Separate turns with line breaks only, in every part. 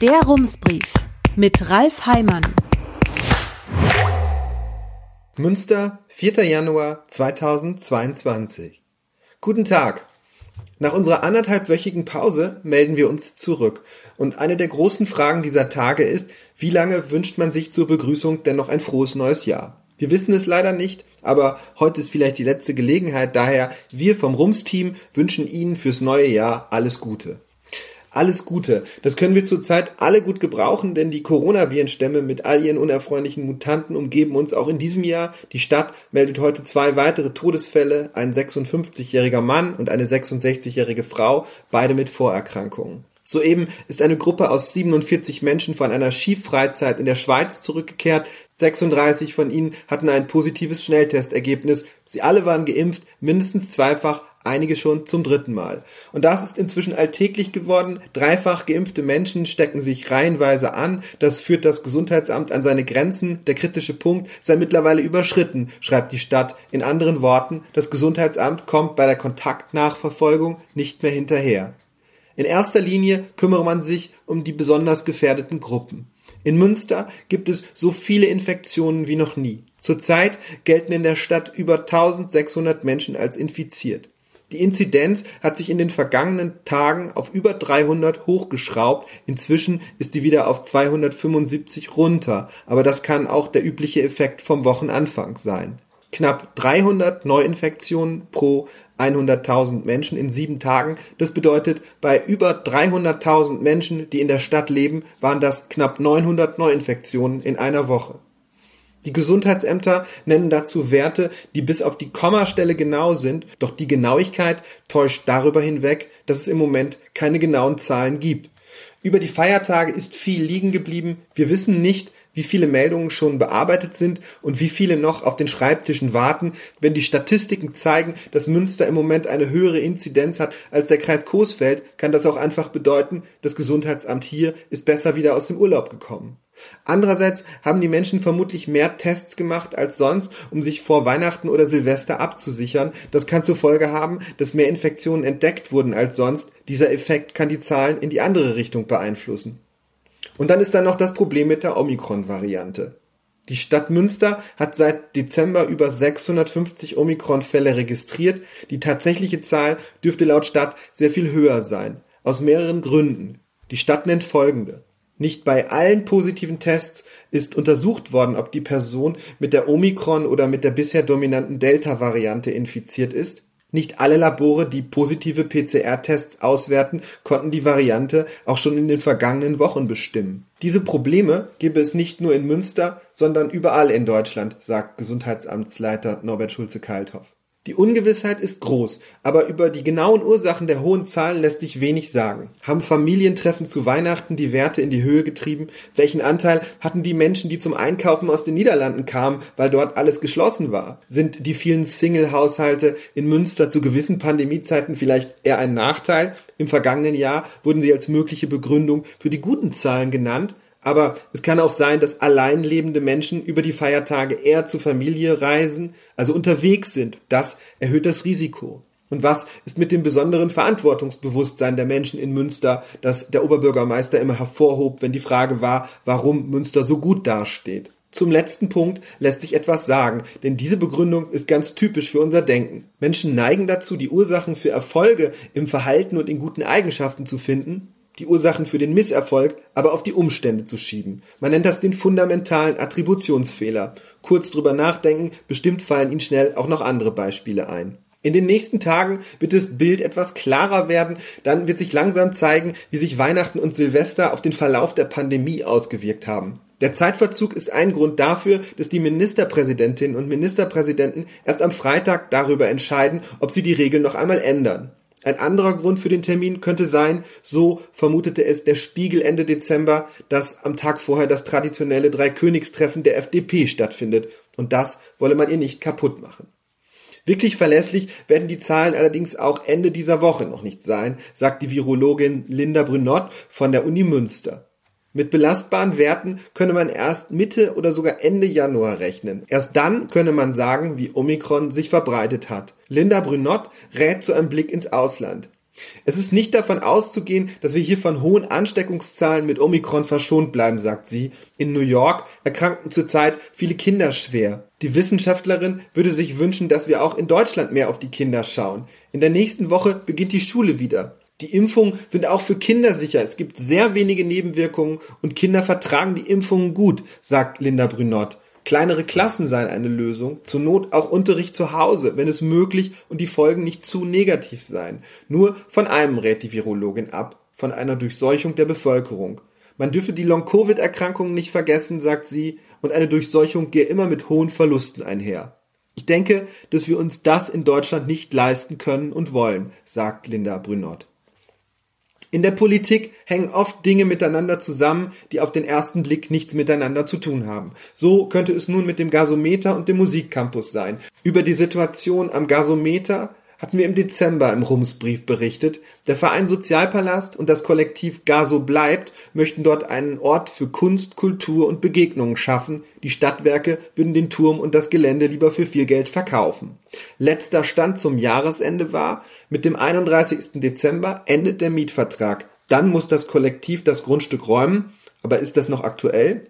Der Rumsbrief mit Ralf Heimann.
Münster, 4. Januar 2022. Guten Tag. Nach unserer anderthalbwöchigen Pause melden wir uns zurück. Und eine der großen Fragen dieser Tage ist, wie lange wünscht man sich zur Begrüßung denn noch ein frohes neues Jahr? Wir wissen es leider nicht, aber heute ist vielleicht die letzte Gelegenheit. Daher, wir vom Rums-Team wünschen Ihnen fürs neue Jahr alles Gute alles Gute. Das können wir zurzeit alle gut gebrauchen, denn die Coronavirenstämme mit all ihren unerfreulichen Mutanten umgeben uns auch in diesem Jahr. Die Stadt meldet heute zwei weitere Todesfälle, ein 56-jähriger Mann und eine 66-jährige Frau, beide mit Vorerkrankungen. Soeben ist eine Gruppe aus 47 Menschen von einer Skifreizeit in der Schweiz zurückgekehrt. 36 von ihnen hatten ein positives Schnelltestergebnis. Sie alle waren geimpft, mindestens zweifach, einige schon zum dritten Mal. Und das ist inzwischen alltäglich geworden. Dreifach geimpfte Menschen stecken sich reihenweise an. Das führt das Gesundheitsamt an seine Grenzen. Der kritische Punkt sei mittlerweile überschritten, schreibt die Stadt. In anderen Worten, das Gesundheitsamt kommt bei der Kontaktnachverfolgung nicht mehr hinterher. In erster Linie kümmere man sich um die besonders gefährdeten Gruppen. In Münster gibt es so viele Infektionen wie noch nie. Zurzeit gelten in der Stadt über 1600 Menschen als infiziert. Die Inzidenz hat sich in den vergangenen Tagen auf über 300 hochgeschraubt. Inzwischen ist sie wieder auf 275 runter. Aber das kann auch der übliche Effekt vom Wochenanfang sein. Knapp 300 Neuinfektionen pro 100.000 Menschen in sieben Tagen. Das bedeutet, bei über 300.000 Menschen, die in der Stadt leben, waren das knapp 900 Neuinfektionen in einer Woche. Die Gesundheitsämter nennen dazu Werte, die bis auf die Kommastelle genau sind, doch die Genauigkeit täuscht darüber hinweg, dass es im Moment keine genauen Zahlen gibt. Über die Feiertage ist viel liegen geblieben. Wir wissen nicht, wie viele Meldungen schon bearbeitet sind und wie viele noch auf den Schreibtischen warten. Wenn die Statistiken zeigen, dass Münster im Moment eine höhere Inzidenz hat als der Kreis Coesfeld, kann das auch einfach bedeuten, das Gesundheitsamt hier ist besser wieder aus dem Urlaub gekommen. Andererseits haben die Menschen vermutlich mehr Tests gemacht als sonst, um sich vor Weihnachten oder Silvester abzusichern. Das kann zur Folge haben, dass mehr Infektionen entdeckt wurden als sonst. Dieser Effekt kann die Zahlen in die andere Richtung beeinflussen. Und dann ist da noch das Problem mit der Omikron-Variante. Die Stadt Münster hat seit Dezember über 650 Omikron-Fälle registriert. Die tatsächliche Zahl dürfte laut Stadt sehr viel höher sein. Aus mehreren Gründen. Die Stadt nennt folgende. Nicht bei allen positiven Tests ist untersucht worden, ob die Person mit der Omikron oder mit der bisher dominanten Delta-Variante infiziert ist. Nicht alle Labore, die positive PCR-Tests auswerten, konnten die Variante auch schon in den vergangenen Wochen bestimmen. Diese Probleme gäbe es nicht nur in Münster, sondern überall in Deutschland, sagt Gesundheitsamtsleiter Norbert Schulze-Kalthoff. Die Ungewissheit ist groß, aber über die genauen Ursachen der hohen Zahlen lässt sich wenig sagen. Haben Familientreffen zu Weihnachten die Werte in die Höhe getrieben? Welchen Anteil hatten die Menschen, die zum Einkaufen aus den Niederlanden kamen, weil dort alles geschlossen war? Sind die vielen Single-Haushalte in Münster zu gewissen Pandemiezeiten vielleicht eher ein Nachteil? Im vergangenen Jahr wurden sie als mögliche Begründung für die guten Zahlen genannt, aber es kann auch sein, dass allein lebende Menschen über die Feiertage eher zur Familie reisen, also unterwegs sind. Das erhöht das Risiko. Und was ist mit dem besonderen Verantwortungsbewusstsein der Menschen in Münster, das der Oberbürgermeister immer hervorhob, wenn die Frage war, warum Münster so gut dasteht? Zum letzten Punkt lässt sich etwas sagen, denn diese Begründung ist ganz typisch für unser Denken. Menschen neigen dazu, die Ursachen für Erfolge im Verhalten und in guten Eigenschaften zu finden die Ursachen für den Misserfolg aber auf die Umstände zu schieben. Man nennt das den fundamentalen Attributionsfehler. Kurz drüber nachdenken, bestimmt fallen Ihnen schnell auch noch andere Beispiele ein. In den nächsten Tagen wird das Bild etwas klarer werden, dann wird sich langsam zeigen, wie sich Weihnachten und Silvester auf den Verlauf der Pandemie ausgewirkt haben. Der Zeitverzug ist ein Grund dafür, dass die Ministerpräsidentinnen und Ministerpräsidenten erst am Freitag darüber entscheiden, ob sie die Regeln noch einmal ändern. Ein anderer Grund für den Termin könnte sein, so vermutete es der Spiegel Ende Dezember, dass am Tag vorher das traditionelle Dreikönigstreffen der FDP stattfindet. Und das wolle man ihr nicht kaputt machen. Wirklich verlässlich werden die Zahlen allerdings auch Ende dieser Woche noch nicht sein, sagt die Virologin Linda Brünott von der Uni Münster. Mit belastbaren Werten könne man erst Mitte oder sogar Ende Januar rechnen. Erst dann könne man sagen, wie Omikron sich verbreitet hat. Linda Brünott rät zu einem Blick ins Ausland. Es ist nicht davon auszugehen, dass wir hier von hohen Ansteckungszahlen mit Omikron verschont bleiben, sagt sie. In New York erkranken zurzeit viele Kinder schwer. Die Wissenschaftlerin würde sich wünschen, dass wir auch in Deutschland mehr auf die Kinder schauen. In der nächsten Woche beginnt die Schule wieder. Die Impfungen sind auch für Kinder sicher. Es gibt sehr wenige Nebenwirkungen und Kinder vertragen die Impfungen gut, sagt Linda Brünott. Kleinere Klassen seien eine Lösung, zur Not auch Unterricht zu Hause, wenn es möglich und die Folgen nicht zu negativ seien. Nur von einem rät die Virologin ab, von einer Durchseuchung der Bevölkerung. Man dürfe die Long-Covid-Erkrankungen nicht vergessen, sagt sie, und eine Durchseuchung gehe immer mit hohen Verlusten einher. Ich denke, dass wir uns das in Deutschland nicht leisten können und wollen, sagt Linda Brünott. In der Politik hängen oft Dinge miteinander zusammen, die auf den ersten Blick nichts miteinander zu tun haben. So könnte es nun mit dem Gasometer und dem Musikcampus sein. Über die Situation am Gasometer hatten wir im Dezember im Rumsbrief berichtet. Der Verein Sozialpalast und das Kollektiv Gaso bleibt möchten dort einen Ort für Kunst, Kultur und Begegnungen schaffen. Die Stadtwerke würden den Turm und das Gelände lieber für viel Geld verkaufen. Letzter Stand zum Jahresende war, mit dem 31. Dezember endet der Mietvertrag. Dann muss das Kollektiv das Grundstück räumen. Aber ist das noch aktuell?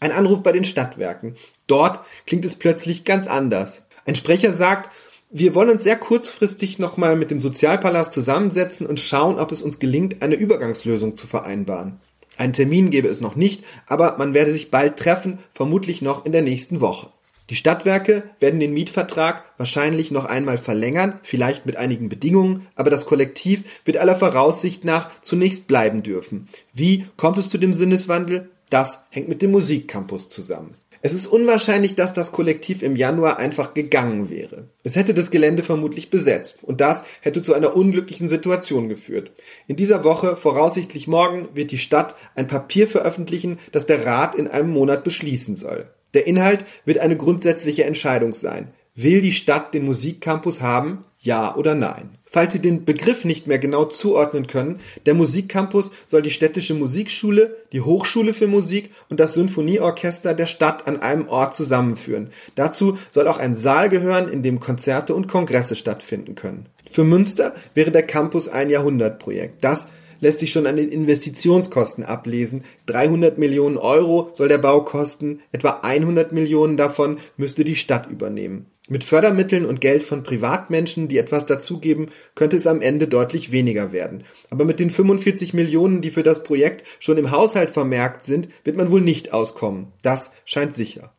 Ein Anruf bei den Stadtwerken. Dort klingt es plötzlich ganz anders. Ein Sprecher sagt, wir wollen uns sehr kurzfristig nochmal mit dem Sozialpalast zusammensetzen und schauen, ob es uns gelingt, eine Übergangslösung zu vereinbaren. Einen Termin gäbe es noch nicht, aber man werde sich bald treffen, vermutlich noch in der nächsten Woche. Die Stadtwerke werden den Mietvertrag wahrscheinlich noch einmal verlängern, vielleicht mit einigen Bedingungen, aber das Kollektiv wird aller Voraussicht nach zunächst bleiben dürfen. Wie kommt es zu dem Sinneswandel? Das hängt mit dem Musikcampus zusammen. Es ist unwahrscheinlich, dass das Kollektiv im Januar einfach gegangen wäre. Es hätte das Gelände vermutlich besetzt und das hätte zu einer unglücklichen Situation geführt. In dieser Woche, voraussichtlich morgen, wird die Stadt ein Papier veröffentlichen, das der Rat in einem Monat beschließen soll. Der Inhalt wird eine grundsätzliche Entscheidung sein. Will die Stadt den Musikcampus haben? Ja oder nein? Falls Sie den Begriff nicht mehr genau zuordnen können, der Musikcampus soll die städtische Musikschule, die Hochschule für Musik und das Sinfonieorchester der Stadt an einem Ort zusammenführen. Dazu soll auch ein Saal gehören, in dem Konzerte und Kongresse stattfinden können. Für Münster wäre der Campus ein Jahrhundertprojekt. Das lässt sich schon an den Investitionskosten ablesen. 300 Millionen Euro soll der Bau kosten, etwa 100 Millionen davon müsste die Stadt übernehmen. Mit Fördermitteln und Geld von Privatmenschen, die etwas dazugeben, könnte es am Ende deutlich weniger werden. Aber mit den 45 Millionen, die für das Projekt schon im Haushalt vermerkt sind, wird man wohl nicht auskommen. Das scheint sicher.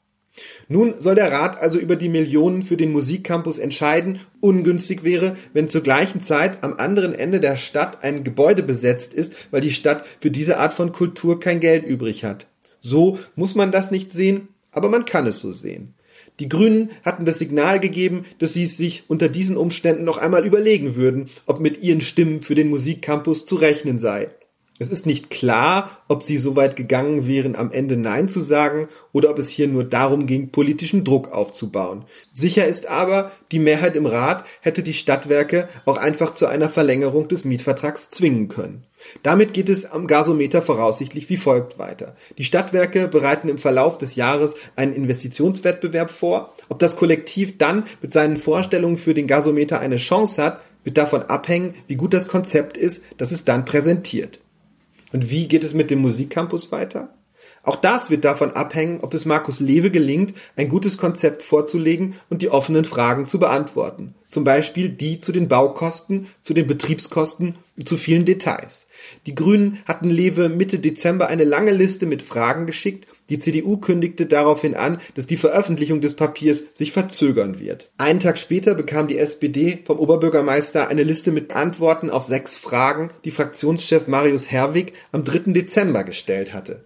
Nun soll der Rat also über die Millionen für den Musikcampus entscheiden. Ungünstig wäre, wenn zur gleichen Zeit am anderen Ende der Stadt ein Gebäude besetzt ist, weil die Stadt für diese Art von Kultur kein Geld übrig hat. So muss man das nicht sehen, aber man kann es so sehen. Die Grünen hatten das Signal gegeben, dass sie es sich unter diesen Umständen noch einmal überlegen würden, ob mit ihren Stimmen für den Musikcampus zu rechnen sei. Es ist nicht klar, ob sie so weit gegangen wären, am Ende Nein zu sagen oder ob es hier nur darum ging, politischen Druck aufzubauen. Sicher ist aber, die Mehrheit im Rat hätte die Stadtwerke auch einfach zu einer Verlängerung des Mietvertrags zwingen können. Damit geht es am Gasometer voraussichtlich wie folgt weiter. Die Stadtwerke bereiten im Verlauf des Jahres einen Investitionswettbewerb vor. Ob das Kollektiv dann mit seinen Vorstellungen für den Gasometer eine Chance hat, wird davon abhängen, wie gut das Konzept ist, das es dann präsentiert. Und wie geht es mit dem Musikcampus weiter? Auch das wird davon abhängen, ob es Markus Lewe gelingt, ein gutes Konzept vorzulegen und die offenen Fragen zu beantworten. Zum Beispiel die zu den Baukosten, zu den Betriebskosten und zu vielen Details. Die Grünen hatten Lewe Mitte Dezember eine lange Liste mit Fragen geschickt. Die CDU kündigte daraufhin an, dass die Veröffentlichung des Papiers sich verzögern wird. Einen Tag später bekam die SPD vom Oberbürgermeister eine Liste mit Antworten auf sechs Fragen, die Fraktionschef Marius Herwig am 3. Dezember gestellt hatte.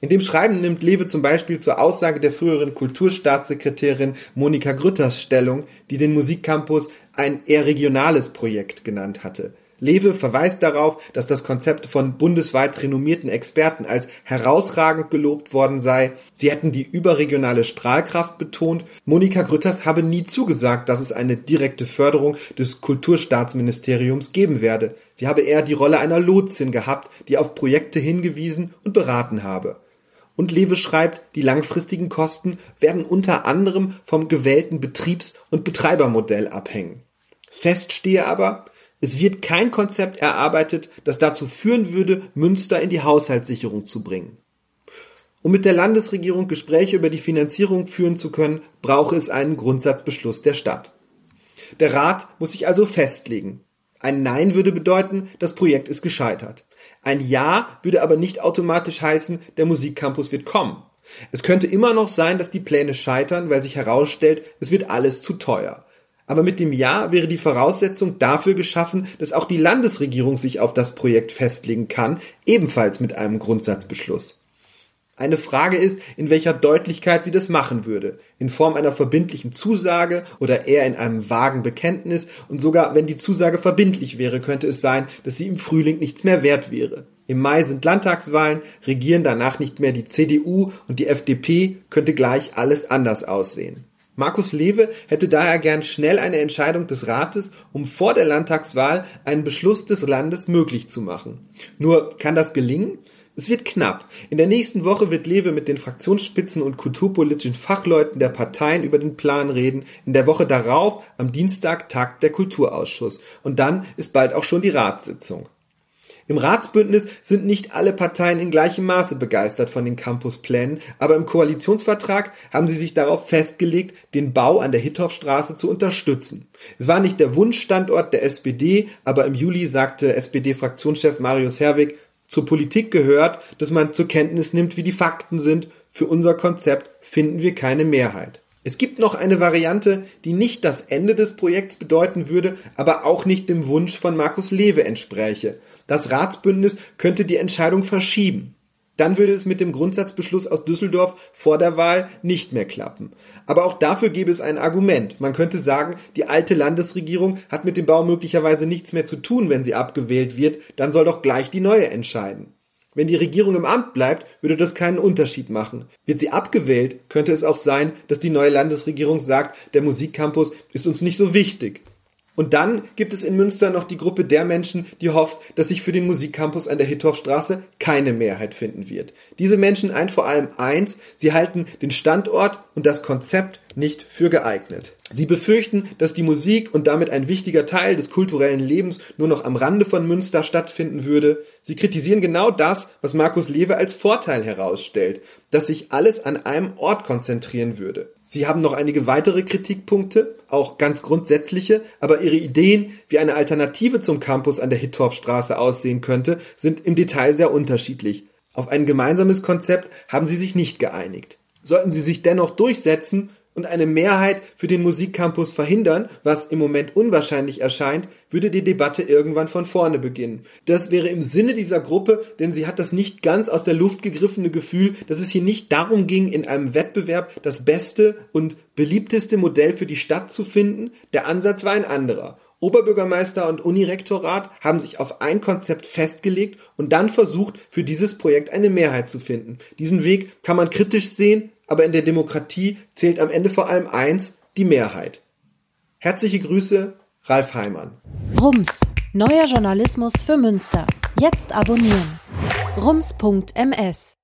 In dem Schreiben nimmt Lewe zum Beispiel zur Aussage der früheren Kulturstaatssekretärin Monika Grütters Stellung, die den Musikcampus ein eher regionales Projekt genannt hatte. Lewe verweist darauf, dass das Konzept von bundesweit renommierten Experten als herausragend gelobt worden sei. Sie hätten die überregionale Strahlkraft betont. Monika Grütters habe nie zugesagt, dass es eine direkte Förderung des Kulturstaatsministeriums geben werde. Sie habe eher die Rolle einer Lotsin gehabt, die auf Projekte hingewiesen und beraten habe. Und Lewe schreibt, die langfristigen Kosten werden unter anderem vom gewählten Betriebs- und Betreibermodell abhängen. Fest stehe aber, Es wird kein Konzept erarbeitet, das dazu führen würde, Münster in die Haushaltssicherung zu bringen. Um mit der Landesregierung Gespräche über die Finanzierung führen zu können, brauche es einen Grundsatzbeschluss der Stadt. Der Rat muss sich also festlegen. Ein Nein würde bedeuten, das Projekt ist gescheitert. Ein Ja würde aber nicht automatisch heißen, der Musikcampus wird kommen. Es könnte immer noch sein, dass die Pläne scheitern, weil sich herausstellt, es wird alles zu teuer. Aber mit dem Ja wäre die Voraussetzung dafür geschaffen, dass auch die Landesregierung sich auf das Projekt festlegen kann, ebenfalls mit einem Grundsatzbeschluss. Eine Frage ist, in welcher Deutlichkeit sie das machen würde. In Form einer verbindlichen Zusage oder eher in einem vagen Bekenntnis. Und sogar wenn die Zusage verbindlich wäre, könnte es sein, dass sie im Frühling nichts mehr wert wäre. Im Mai sind Landtagswahlen, regieren danach nicht mehr die CDU und die FDP, könnte gleich alles anders aussehen. Markus Lewe hätte daher gern schnell eine Entscheidung des Rates, um vor der Landtagswahl einen Beschluss des Landes möglich zu machen. Nur kann das gelingen? Es wird knapp. In der nächsten Woche wird Lewe mit den Fraktionsspitzen und kulturpolitischen Fachleuten der Parteien über den Plan reden. In der Woche darauf, am Dienstag, tagt der Kulturausschuss. Und dann ist bald auch schon die Ratssitzung. Im Ratsbündnis sind nicht alle Parteien in gleichem Maße begeistert von den Campusplänen, aber im Koalitionsvertrag haben sie sich darauf festgelegt, den Bau an der Hittorfstraße zu unterstützen. Es war nicht der Wunschstandort der SPD, aber im Juli sagte SPD-Fraktionschef Marius Herwig, zur Politik gehört, dass man zur Kenntnis nimmt, wie die Fakten sind. Für unser Konzept finden wir keine Mehrheit. Es gibt noch eine Variante, die nicht das Ende des Projekts bedeuten würde, aber auch nicht dem Wunsch von Markus Lewe entspräche. Das Ratsbündnis könnte die Entscheidung verschieben dann würde es mit dem Grundsatzbeschluss aus Düsseldorf vor der Wahl nicht mehr klappen. Aber auch dafür gäbe es ein Argument. Man könnte sagen, die alte Landesregierung hat mit dem Bau möglicherweise nichts mehr zu tun, wenn sie abgewählt wird, dann soll doch gleich die neue entscheiden. Wenn die Regierung im Amt bleibt, würde das keinen Unterschied machen. Wird sie abgewählt, könnte es auch sein, dass die neue Landesregierung sagt, der Musikcampus ist uns nicht so wichtig. Und dann gibt es in Münster noch die Gruppe der Menschen, die hofft, dass sich für den Musikcampus an der Hittorfstraße keine Mehrheit finden wird. Diese Menschen eint vor allem eins, sie halten den Standort und das Konzept nicht für geeignet. Sie befürchten, dass die Musik und damit ein wichtiger Teil des kulturellen Lebens nur noch am Rande von Münster stattfinden würde. Sie kritisieren genau das, was Markus Lewe als Vorteil herausstellt, dass sich alles an einem Ort konzentrieren würde. Sie haben noch einige weitere Kritikpunkte, auch ganz grundsätzliche, aber ihre Ideen, wie eine Alternative zum Campus an der Hittorfstraße aussehen könnte, sind im Detail sehr unterschiedlich. Auf ein gemeinsames Konzept haben sie sich nicht geeinigt. Sollten sie sich dennoch durchsetzen, und eine Mehrheit für den Musikcampus verhindern, was im Moment unwahrscheinlich erscheint, würde die Debatte irgendwann von vorne beginnen. Das wäre im Sinne dieser Gruppe, denn sie hat das nicht ganz aus der Luft gegriffene Gefühl, dass es hier nicht darum ging, in einem Wettbewerb das beste und beliebteste Modell für die Stadt zu finden. Der Ansatz war ein anderer. Oberbürgermeister und Unirektorat haben sich auf ein Konzept festgelegt und dann versucht, für dieses Projekt eine Mehrheit zu finden. Diesen Weg kann man kritisch sehen, aber in der Demokratie zählt am Ende vor allem eins, die Mehrheit. Herzliche Grüße, Ralf Heimann.
Rums, neuer Journalismus für Münster. Jetzt abonnieren. rums.ms